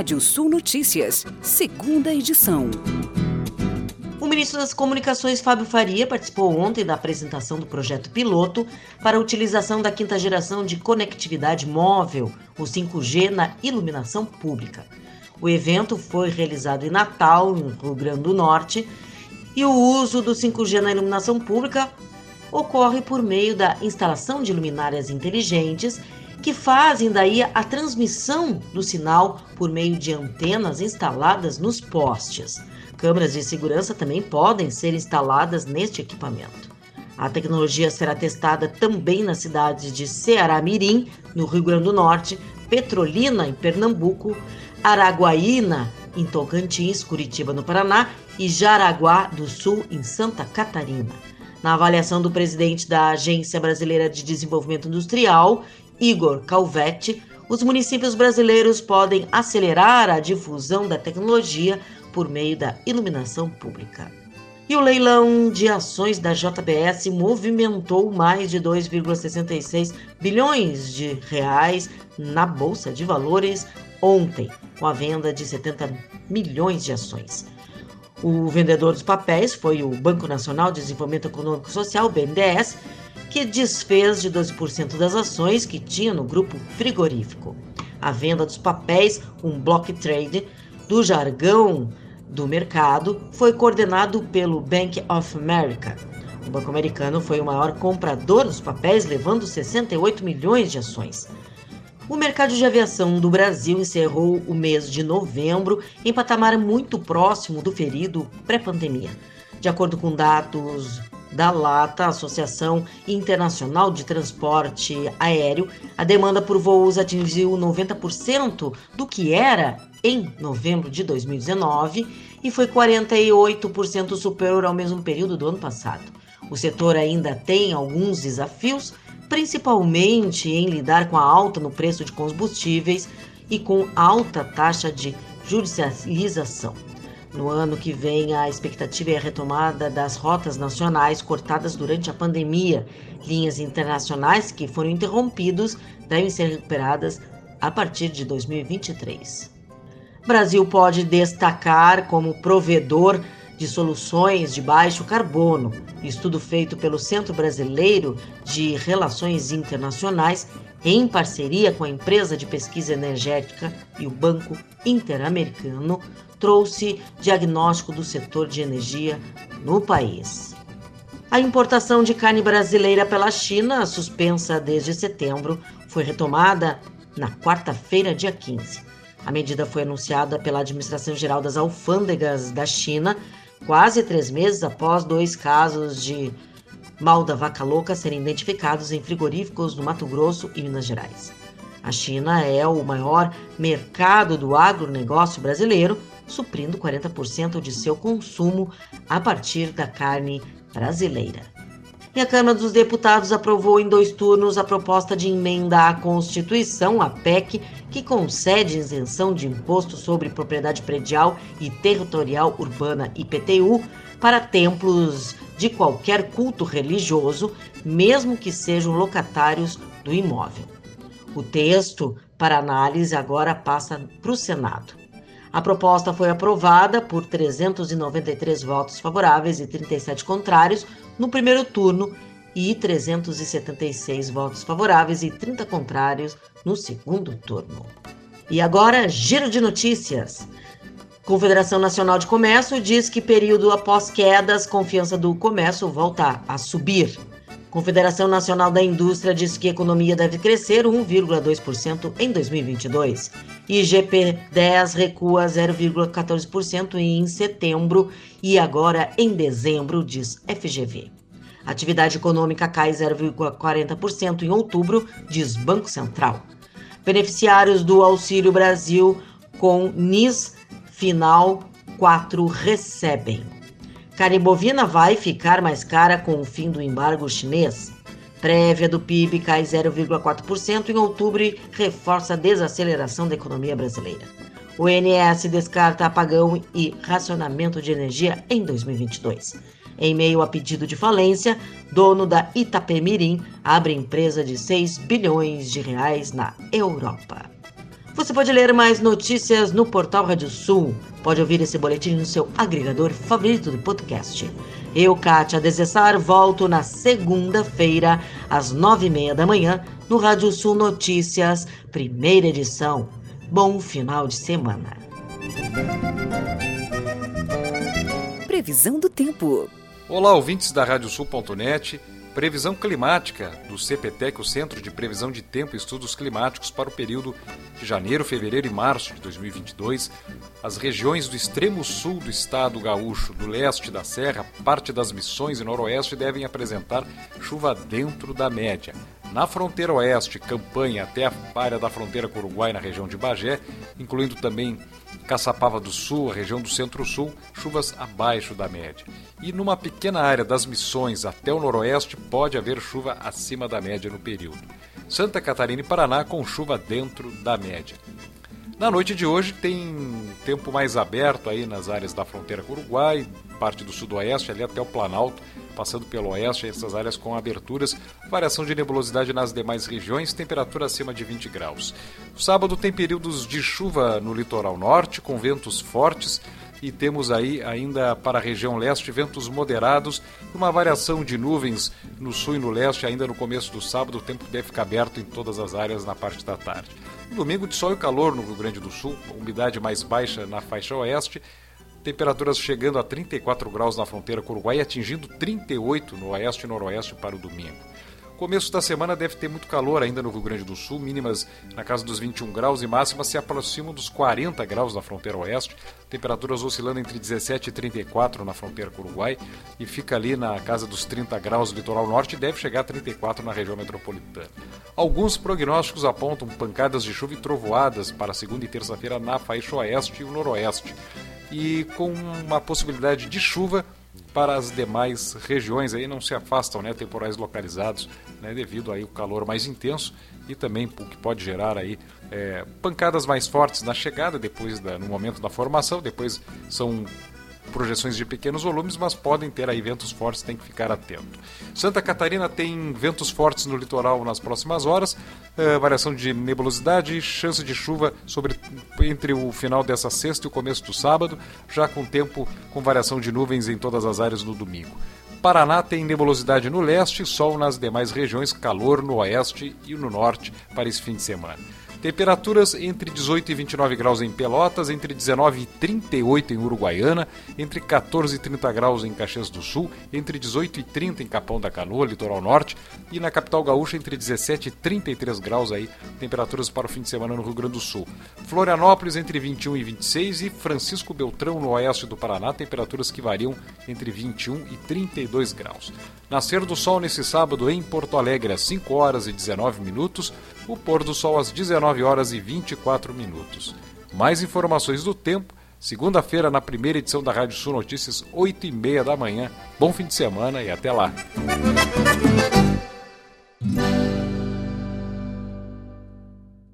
Rádio Sul Notícias, segunda edição. O ministro das Comunicações, Fábio Faria, participou ontem da apresentação do projeto piloto para a utilização da quinta geração de conectividade móvel, o 5G, na iluminação pública. O evento foi realizado em Natal, no Rio Grande do Norte, e o uso do 5G na iluminação pública ocorre por meio da instalação de luminárias inteligentes que fazem daí a transmissão do sinal por meio de antenas instaladas nos postes. Câmeras de segurança também podem ser instaladas neste equipamento. A tecnologia será testada também nas cidades de Ceará Mirim, no Rio Grande do Norte, Petrolina, em Pernambuco, Araguaína, em Tocantins, Curitiba, no Paraná, e Jaraguá do Sul, em Santa Catarina. Na avaliação do presidente da Agência Brasileira de Desenvolvimento Industrial Igor Calvetti, os municípios brasileiros podem acelerar a difusão da tecnologia por meio da iluminação pública. E o leilão de ações da JBS movimentou mais de 2,66 bilhões de reais na bolsa de valores ontem, com a venda de 70 milhões de ações. O vendedor dos papéis foi o Banco Nacional de Desenvolvimento Econômico Social, BNDES, que desfez de 12% das ações que tinha no grupo frigorífico. A venda dos papéis, um block trade, do jargão do mercado, foi coordenado pelo Bank of America. O Banco Americano foi o maior comprador dos papéis, levando 68 milhões de ações. O mercado de aviação do Brasil encerrou o mês de novembro em patamar muito próximo do ferido pré-pandemia. De acordo com dados da LATA, Associação Internacional de Transporte Aéreo, a demanda por voos atingiu 90% do que era em novembro de 2019 e foi 48% superior ao mesmo período do ano passado. O setor ainda tem alguns desafios, principalmente em lidar com a alta no preço de combustíveis e com alta taxa de judicialização. No ano que vem, a expectativa é a retomada das rotas nacionais cortadas durante a pandemia. Linhas internacionais que foram interrompidas devem ser recuperadas a partir de 2023. Brasil pode destacar como provedor de soluções de baixo carbono. Estudo feito pelo Centro Brasileiro de Relações Internacionais, em parceria com a empresa de pesquisa energética e o Banco Interamericano, trouxe diagnóstico do setor de energia no país. A importação de carne brasileira pela China, suspensa desde setembro, foi retomada na quarta-feira, dia 15. A medida foi anunciada pela Administração Geral das Alfândegas da China quase três meses após dois casos de mal da vaca louca serem identificados em frigoríficos no Mato Grosso e Minas Gerais. A China é o maior mercado do agronegócio brasileiro, suprindo 40% de seu consumo a partir da carne brasileira. E a Câmara dos Deputados aprovou em dois turnos a proposta de emenda à Constituição, a PEC, que concede isenção de imposto sobre propriedade predial e territorial urbana IPTU para templos de qualquer culto religioso, mesmo que sejam locatários do imóvel. O texto para análise agora passa para o Senado. A proposta foi aprovada por 393 votos favoráveis e 37 contrários no primeiro turno e 376 votos favoráveis e 30 contrários no segundo turno. E agora, giro de notícias. Confederação Nacional de Comércio diz que período após quedas, confiança do comércio volta a subir. Confederação Nacional da Indústria diz que a economia deve crescer 1,2% em 2022. IGP-10 recua 0,14% em setembro e agora em dezembro, diz FGV. Atividade econômica cai 0,40% em outubro, diz Banco Central. Beneficiários do Auxílio Brasil com NIS final 4 recebem. Carne bovina vai ficar mais cara com o fim do embargo chinês. Prévia do PIB cai 0,4% em outubro e reforça a desaceleração da economia brasileira. O INS descarta apagão e racionamento de energia em 2022. Em meio a pedido de falência, dono da Itapemirim abre empresa de 6 bilhões de reais na Europa. Você pode ler mais notícias no portal Rádio Sul. Pode ouvir esse boletim no seu agregador favorito de podcast. Eu, Kátia Desessar, volto na segunda-feira, às nove e meia da manhã, no Rádio Sul Notícias, primeira edição. Bom final de semana. Previsão do tempo. Olá, ouvintes da Radiosul.net. Previsão climática do CPTEC, o Centro de Previsão de Tempo e Estudos Climáticos, para o período de janeiro, fevereiro e março de 2022. As regiões do extremo sul do estado gaúcho, do leste da serra, parte das missões e noroeste devem apresentar chuva dentro da média. Na fronteira oeste, campanha até a área da fronteira com o Uruguai, na região de Bagé, incluindo também Caçapava do Sul, a região do Centro-Sul, chuvas abaixo da média. E numa pequena área das Missões até o noroeste pode haver chuva acima da média no período. Santa Catarina e Paraná com chuva dentro da média. Na noite de hoje tem tempo mais aberto aí nas áreas da fronteira com o Uruguai, parte do sudoeste, ali até o Planalto, passando pelo oeste, essas áreas com aberturas, variação de nebulosidade nas demais regiões, temperatura acima de 20 graus. sábado tem períodos de chuva no litoral norte, com ventos fortes, e temos aí ainda para a região leste ventos moderados, uma variação de nuvens no sul e no leste ainda no começo do sábado, o tempo deve ficar aberto em todas as áreas na parte da tarde. Domingo de sol e calor no Rio Grande do Sul, umidade mais baixa na faixa oeste, temperaturas chegando a 34 graus na fronteira com o Uruguai e atingindo 38 no oeste e noroeste para o domingo. Começo da semana deve ter muito calor ainda no Rio Grande do Sul, mínimas na casa dos 21 graus e máximas se aproximam dos 40 graus na fronteira oeste, temperaturas oscilando entre 17 e 34 na fronteira com o Uruguai e fica ali na casa dos 30 graus litoral norte e deve chegar a 34 na região metropolitana. Alguns prognósticos apontam pancadas de chuva e trovoadas para segunda e terça-feira na faixa oeste e o noroeste, e com uma possibilidade de chuva para as demais regiões aí. Não se afastam, né, temporais localizados, né, devido aí o calor mais intenso e também o que pode gerar aí é, pancadas mais fortes na chegada, depois da, no momento da formação, depois são projeções de pequenos volumes, mas podem ter aí ventos fortes, tem que ficar atento. Santa Catarina tem ventos fortes no litoral nas próximas horas, é, variação de nebulosidade, chance de chuva sobre, entre o final dessa sexta e o começo do sábado, já com tempo com variação de nuvens em todas as áreas no domingo. Paraná tem nebulosidade no leste, sol nas demais regiões, calor no oeste e no norte para esse fim de semana. Temperaturas entre 18 e 29 graus em Pelotas, entre 19 e 38 em Uruguaiana, entre 14 e 30 graus em Caxias do Sul, entre 18 e 30 em Capão da Canoa, litoral norte, e na capital gaúcha entre 17 e 33 graus aí, temperaturas para o fim de semana no Rio Grande do Sul. Florianópolis entre 21 e 26 e Francisco Beltrão no oeste do Paraná, temperaturas que variam entre 21 e 32 graus. Nascer do sol nesse sábado em Porto Alegre às 5 horas e 19 minutos, o pôr do sol às 19 horas e 24 minutos. Mais informações do tempo, segunda-feira na primeira edição da Rádio Sul Notícias, 8 e meia da manhã. Bom fim de semana e até lá.